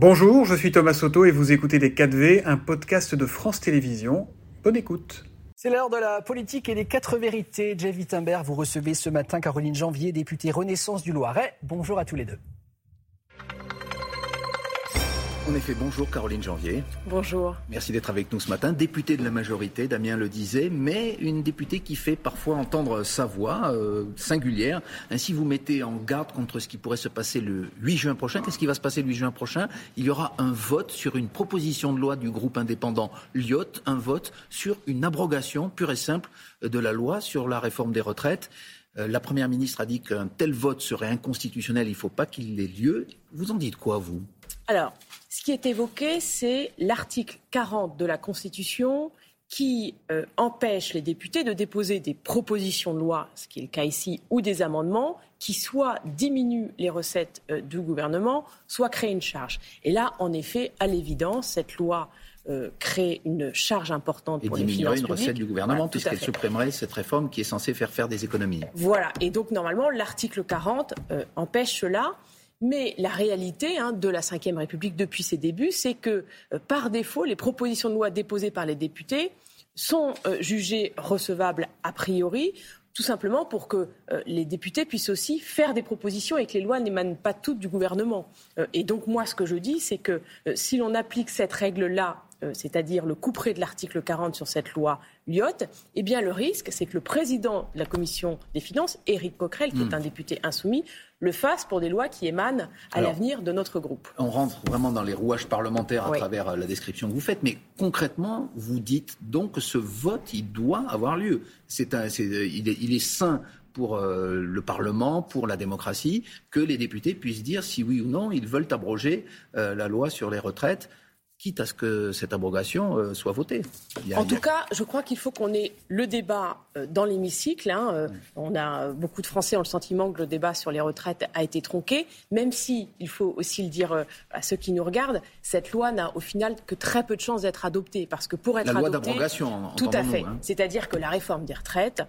Bonjour, je suis Thomas Soto et vous écoutez Les 4V, un podcast de France Télévisions. Bonne écoute. C'est l'heure de la politique et des quatre vérités. Jeff Wittenberg, vous recevez ce matin Caroline Janvier, députée Renaissance du Loiret. Bonjour à tous les deux. En effet, bonjour Caroline Janvier. Bonjour. Merci d'être avec nous ce matin. Députée de la majorité, Damien le disait, mais une députée qui fait parfois entendre sa voix euh, singulière. Ainsi, vous mettez en garde contre ce qui pourrait se passer le 8 juin prochain. Qu'est-ce qui va se passer le 8 juin prochain? Il y aura un vote sur une proposition de loi du groupe indépendant Lyot, un vote sur une abrogation pure et simple de la loi sur la réforme des retraites. Euh, la Première ministre a dit qu'un tel vote serait inconstitutionnel, il ne faut pas qu'il ait lieu. Vous en dites quoi, vous? Alors, ce qui est évoqué, c'est l'article 40 de la Constitution qui euh, empêche les députés de déposer des propositions de loi, ce qui est le cas ici, ou des amendements qui soit diminuent les recettes euh, du gouvernement, soit créent une charge. Et là, en effet, à l'évidence, cette loi euh, crée une charge importante pour les finances une recette du gouvernement puisqu'elle supprimerait cette réforme qui est censée faire faire des économies. Voilà. Et donc, normalement, l'article 40 empêche cela. Mais la réalité hein, de la Ve République depuis ses débuts, c'est que euh, par défaut, les propositions de loi déposées par les députés sont euh, jugées recevables a priori, tout simplement pour que euh, les députés puissent aussi faire des propositions et que les lois n'émanent pas toutes du gouvernement. et donc moi, ce que je dis, c'est que si l'on applique cette règle-là c'est-à-dire le couperet de l'article 40 sur cette loi Lyotte, eh bien le risque, c'est que le président de la commission des finances, Éric Coquerel, qui est hmm. un député insoumis, le fasse pour des lois qui émanent à l'avenir de notre groupe. On rentre vraiment dans les rouages parlementaires à travers euh, la description que vous faites, mais concrètement, vous dites donc que ce vote, il doit avoir lieu. C'est il, est, il est sain pour euh, le Parlement, pour la démocratie, que les députés puissent dire si oui ou non ils veulent abroger la loi sur les retraites quitte à ce que cette abrogation euh, soit votée. en tout cas, je crois qu'il faut qu'on ait le débat euh, dans l'hémicycle. Hein, euh, on a beaucoup de Français ont le sentiment que le débat sur les retraites a été tronqué, même si, il faut aussi le dire à ceux qui nous regardent, cette loi n'a au final que très peu de chances d'être adoptée, parce que pour être la loi adoptée, d'abrogation, tout à fait, hein. c'est-à-dire que la réforme des retraites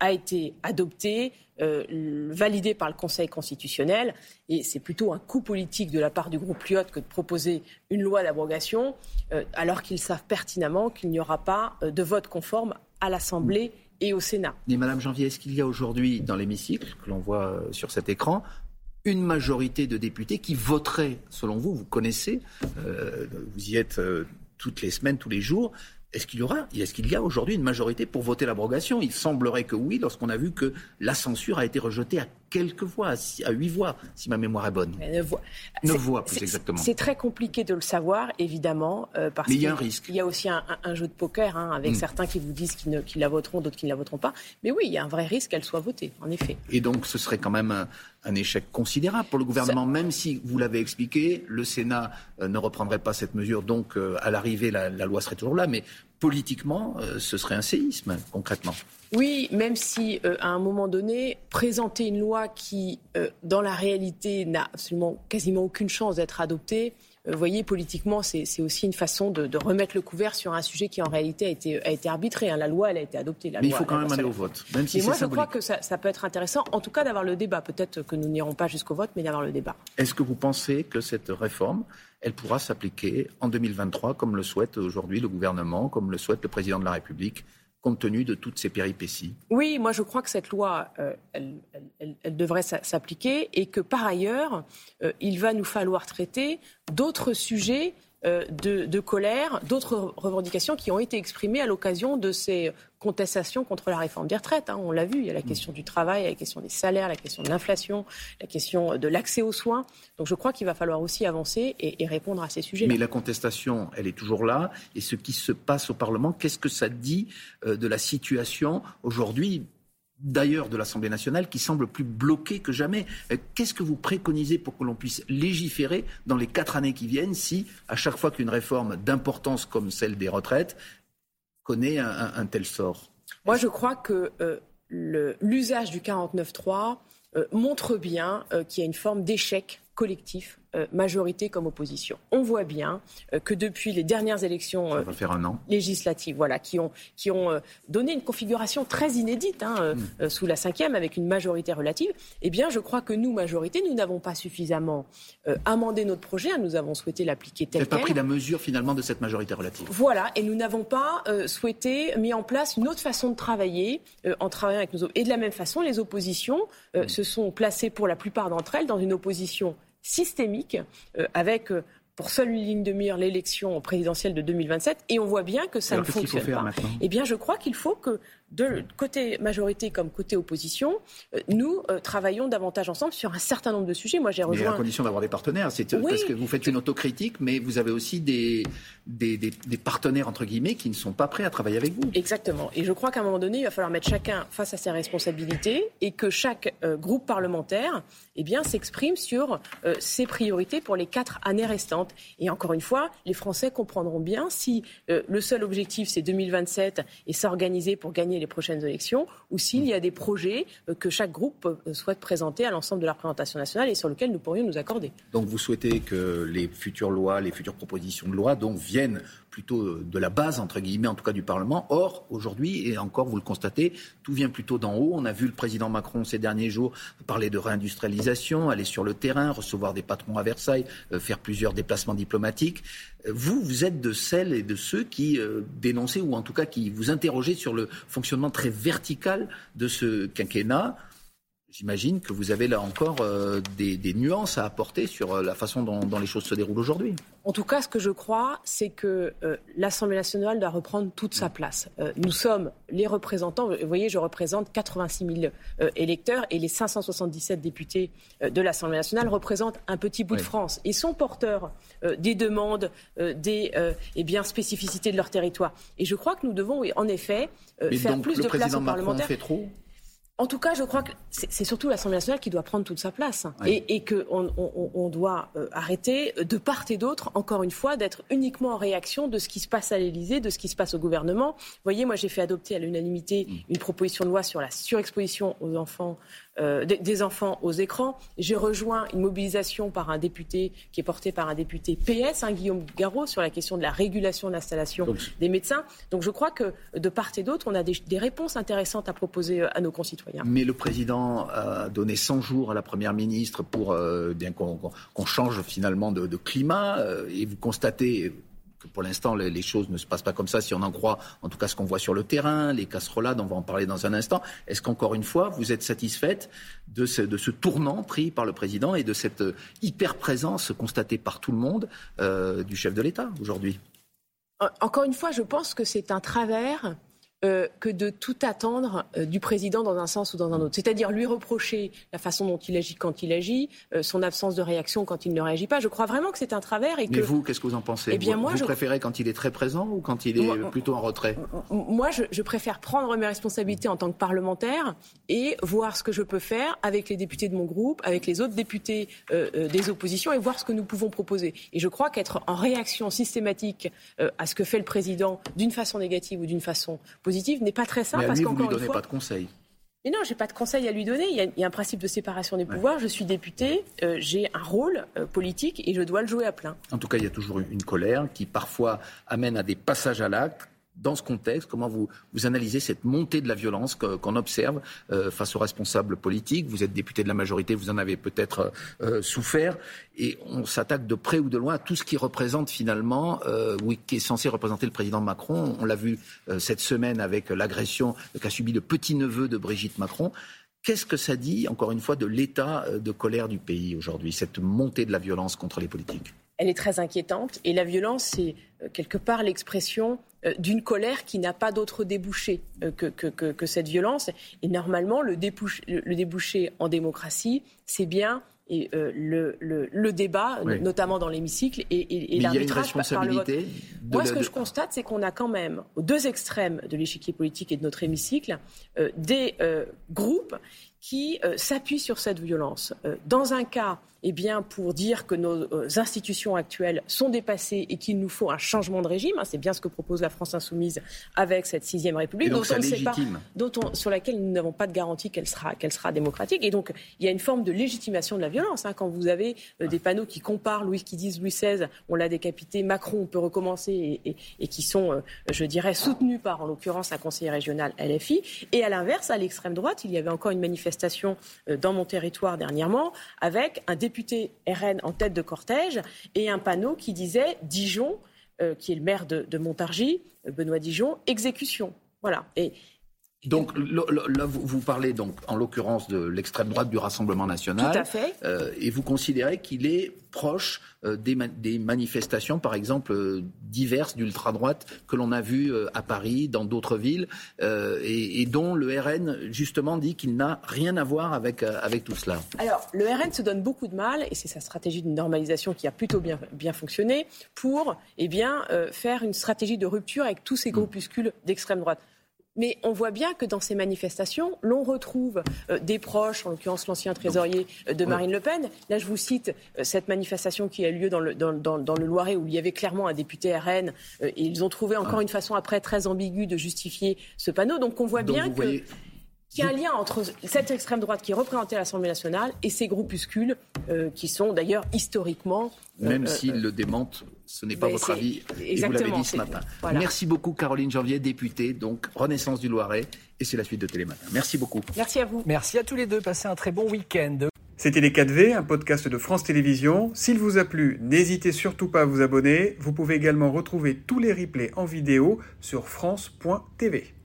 a été adoptée euh, validé par le Conseil constitutionnel. Et c'est plutôt un coup politique de la part du groupe Lyot que de proposer une loi d'abrogation, euh, alors qu'ils savent pertinemment qu'il n'y aura pas euh, de vote conforme à l'Assemblée et au Sénat. Mais Madame Janvier, est-ce qu'il y a aujourd'hui dans l'hémicycle, que l'on voit sur cet écran, une majorité de députés qui voteraient, selon vous, vous connaissez, vous y êtes toutes les semaines, tous les jours, est-ce qu'il y aura, est-ce qu'il y a aujourd'hui une majorité pour voter l'abrogation? Il semblerait que oui, lorsqu'on a vu que la censure a été rejetée à quelques voix, à huit voix, si ma mémoire est bonne. Neuf voix. plus exactement. C'est très compliqué de le savoir, évidemment, euh, parce Mais il y a un risque. Il y a aussi un, jeu de poker, hein, avec hmm. certains qui vous disent qu'ils la voteront, d'autres qui ne la voteront pas. Mais oui, il y a un vrai risque qu'elle soit votée, en effet. Et donc, ce serait quand même un, échec considérable pour le gouvernement, même si, vous l'avez expliqué, le Sénat euh, ne reprendrait pas cette mesure, donc euh, à l'arrivée, la, la, loi serait toujours là. Mais politiquement, ce serait un séisme, concrètement. Oui, même si, euh, à un moment donné, présenter une loi qui, euh, dans la réalité, n'a absolument quasiment aucune chance d'être adoptée, vous voyez, politiquement, c'est aussi une façon de, remettre le couvert sur un sujet qui, en réalité, a été, a été arbitré. Hein. La loi, elle a été adoptée. Mais il faut quand même aller au vote, même si moi, je crois que ça, ça, peut être intéressant, en tout cas, d'avoir le débat. Peut-être que nous n'irons pas jusqu'au vote, mais d'avoir le débat. Est-ce que vous pensez que cette réforme, elle pourra s'appliquer en 2023, comme le souhaite aujourd'hui le gouvernement, comme le souhaite le président de la République compte tenu de toutes ces péripéties. Oui, moi je crois que cette loi, euh, elle, devrait s'appliquer et que par ailleurs, euh, il va nous falloir traiter d'autres sujets euh, de, colère, d'autres revendications qui ont été exprimées à l'occasion de ces contestations contre la réforme des retraites. Hein. On l'a vu, il y a la question du travail, la question des salaires, la question de l'inflation, la question de l'accès aux soins. Donc je crois qu'il va falloir aussi avancer et, et répondre à ces sujets. -là. Mais la contestation, elle est toujours là. Et ce qui se passe au Parlement, qu'est-ce que ça dit euh, de la situation aujourd'hui d'ailleurs de l'Assemblée nationale qui semble plus bloquée que jamais. Euh, qu'est-ce que vous préconisez pour que l'on puisse légiférer dans les quatre années qui viennent si, à chaque fois qu'une réforme d'importance comme celle des retraites connaît un, tel sort? Moi, je crois que euh, l'usage du 49.3 euh, montre bien qu'il y a une forme d'échec collectif majorité comme opposition. On voit bien que depuis les dernières élections législatives, voilà, qui ont, qui ont donné une configuration très inédite hein, hmm. sous la cinquième avec une majorité relative, eh bien, je crois que nous, majorité, nous n'avons pas suffisamment amendé notre projet. Hein. nous avons souhaité l'appliquer tel quel. Vous n'avez pas pris la mesure finalement de cette majorité relative. Voilà, et nous n'avons pas souhaité mis en place une autre façon de travailler en travaillant avec nos et de la même façon, les oppositions hmm. se sont placées pour la plupart d'entre elles dans une opposition systémique euh, avec euh, pour seule ligne de mire l'élection présidentielle de 2027 et on voit bien que ça ne fonctionne pas. Eh bien, je crois qu'il faut que de côté majorité comme côté opposition, euh, nous euh, travaillons davantage ensemble sur un certain nombre de sujets. Moi, j'ai rejoint. Mais à condition d'avoir des partenaires, c'est parce que vous faites une autocritique, mais vous avez aussi des, des, des, partenaires entre guillemets qui ne sont pas prêts à travailler avec vous. Exactement. Et je crois qu'à un moment donné, il va falloir mettre chacun face à ses responsabilités et que chaque euh, groupe parlementaire, eh bien, s'exprime sur ses priorités pour les quatre années restantes. Et encore une fois, les Français comprendront bien si le seul objectif c'est 2027 et s'organiser pour gagner les prochaines élections ou s'il y a des projets euh, que chaque groupe euh, souhaite présenter à l'ensemble de la représentation nationale et sur lesquels nous pourrions nous accorder. Donc vous souhaitez que les futures lois, les futures propositions de loi donc viennent plutôt de la base, entre guillemets, en tout cas du Parlement. Or, aujourd'hui, et encore, vous le constatez, tout vient plutôt d'en haut. On a vu le président Macron ces derniers jours parler de réindustrialisation, aller sur le terrain, recevoir des patrons à Versailles, euh, faire plusieurs déplacements diplomatiques. Euh, vous, vous êtes de celles et de ceux qui euh, dénonçaient, ou en tout cas qui vous interrogez sur le fonctionnement très vertical de ce quinquennat. J'imagine que vous avez là encore euh, des, nuances à apporter sur euh, la façon dont, les choses se déroulent aujourd'hui. En tout cas, ce que je crois, c'est que euh, l'Assemblée nationale doit reprendre toute sa place. nous sommes les représentants. Vous voyez, je représente 86 000 électeurs et les 577 députés de l'Assemblée nationale représentent un petit bout de France et sont porteurs des demandes, des eh bien, spécificités de leur territoire. Et je crois que nous devons, en effet, faire plus de place aux parlementaires. Fait trop? En tout cas, je crois que c'est surtout l'Assemblée nationale qui doit prendre toute sa place et, et qu'on on, doit euh, arrêter de part et d'autre, encore une fois, d'être uniquement en réaction de ce qui se passe à l'Élysée, de ce qui se passe au gouvernement. Vous voyez, moi, j'ai fait adopter à l'unanimité mm. une proposition de loi sur la surexposition aux enfants euh, des enfants aux écrans. J'ai rejoint une mobilisation par un député qui est portée par un député PS, hein, Guillaume Garot, sur la question de la régulation de l'installation des médecins. Donc je crois que de part et d'autre, on a des, réponses intéressantes à proposer euh, à nos concitoyens. Mais le président a donné 100 jours à la première ministre pour euh, bien qu'on change finalement de, de climat. et vous constatez pour l'instant, les, choses ne se passent pas comme ça, si on en croit en tout cas ce qu'on voit sur le terrain, les casserolades, on va en parler dans un instant. Est-ce qu'encore une fois, vous êtes satisfaite de ce, tournant pris par le président et de cette euh, hyper-présence constatée par tout le monde euh, du chef de l'État aujourd'hui? Encore une fois, je pense que c'est un travers euh, que de tout attendre euh, du président dans un sens ou dans un autre. C'est-à-dire lui reprocher la façon dont il agit quand il agit, euh, son absence de réaction quand il ne réagit pas. Je crois vraiment que c'est un travers. Et Mais vous, qu'est-ce que vous en pensez eh bien, vous, moi, vous préférez quand il est très présent ou quand il est plutôt en retrait? Moi, je, je, préfère prendre mes responsabilités en tant que parlementaire et voir ce que je peux faire avec les députés de mon groupe, avec les autres députés des oppositions et voir ce que nous pouvons proposer. Et je crois qu'être en réaction systématique à ce que fait le président d'une façon négative ou d'une façon positive n'est pas très simple. Mais parce qu'encore une fois, pas de conseils. Mais non, j'ai pas de conseils à lui donner. Il y, a, un principe de séparation des pouvoirs. Je suis député, euh, j'ai un rôle euh, politique et je dois le jouer à plein. En tout cas, il y a toujours une colère qui parfois amène à des passages à l'acte dans ce contexte, comment vous, analysez cette montée de la violence qu'on observe euh, face aux responsables politiques? Vous êtes député de la majorité, vous en avez peut-être euh, souffert, et on s'attaque de près ou de loin à tout ce qui représente finalement, euh, oui, qui est censé représenter le président Macron. On l'a vu cette semaine avec l'agression qu'a subi le petit-neveu de Brigitte Macron. Qu'est-ce que ça dit, encore une fois, de l'état de colère du pays aujourd'hui, cette montée de la violence contre les politiques? Elle est très inquiétante, et la violence, c'est quelque part l'expression euh, d'une colère qui n'a pas d'autre débouché euh, que, que, cette violence. Et normalement, le, le débouché en démocratie, c'est bien et, euh, le, le, débat, notamment dans l'hémicycle, et, et, l'arbitrage par le vote. Moi, ce que je constate, c'est qu'on a quand même, aux deux extrêmes de l'échiquier politique et de notre hémicycle, des groupes qui euh, s'appuie sur cette violence. Euh, dans un cas, eh bien, pour dire que nos euh, institutions actuelles sont dépassées et qu'il nous faut un changement de régime, hein, c'est bien ce que propose la France insoumise avec cette sixième République, dont on ne sait pas, dont on, sur laquelle nous n'avons pas de garantie qu'elle sera, qu'elle sera démocratique. Et donc, il y a une forme de légitimation de la violence. Hein, quand vous avez des panneaux qui comparent Louis, qui disent Louis XVI, on l'a décapité, Macron, on peut recommencer, et, et qui sont, je dirais, soutenus par, en l'occurrence, un conseiller régional LFI. Et à l'inverse, à l'extrême droite, il y avait encore une manifestation euh, dans mon territoire dernièrement avec un député RN en tête de cortège et un panneau qui disait Dijon, euh, qui est le maire de, Montargis, euh, Benoît Dijon, exécution. Voilà. Et donc là, vous parlez donc en l'occurrence de l'extrême droite du Rassemblement national. Tout à fait. Euh, et vous considérez qu'il est proche euh, des, manifestations, par exemple, euh, diverses d'ultra-droite que l'on a vues à Paris, dans d'autres villes, et, et, dont le RN justement dit qu'il n'a rien à voir avec, avec tout cela. Alors, le RN se donne beaucoup de mal, et c'est sa stratégie de normalisation qui a plutôt bien, bien fonctionné, pour eh bien, faire une stratégie de rupture avec tous ces mm. groupuscules d'extrême droite. Mais on voit bien que dans ces manifestations, l'on retrouve euh, des proches, en l'occurrence l'ancien trésorier euh, de Marine Le Pen. Là, je vous cite euh, cette manifestation qui a lieu dans le, dans, dans, le Loiret où il y avait clairement un député RN. et ils ont trouvé encore ah. une façon après très ambiguë de justifier ce panneau. Donc on voit bien que... qu'il y a un lien entre cette extrême droite qui est représentée à l'Assemblée nationale et ces groupuscules qui sont d'ailleurs historiquement même euh, s'ils le démentent, ce n'est pas votre avis. Et vous l'avez dit ce matin. Merci beaucoup, Caroline Janvier, députée, donc Renaissance du Loiret. Et c'est la suite de Télématin. Merci beaucoup. Merci à vous. Merci à tous les deux. Passez un très bon week-end. C'était Les 4V, un podcast de France Télévisions. S'il vous a plu, n'hésitez surtout pas à vous abonner. Vous pouvez également retrouver tous les replays en vidéo sur France.tv.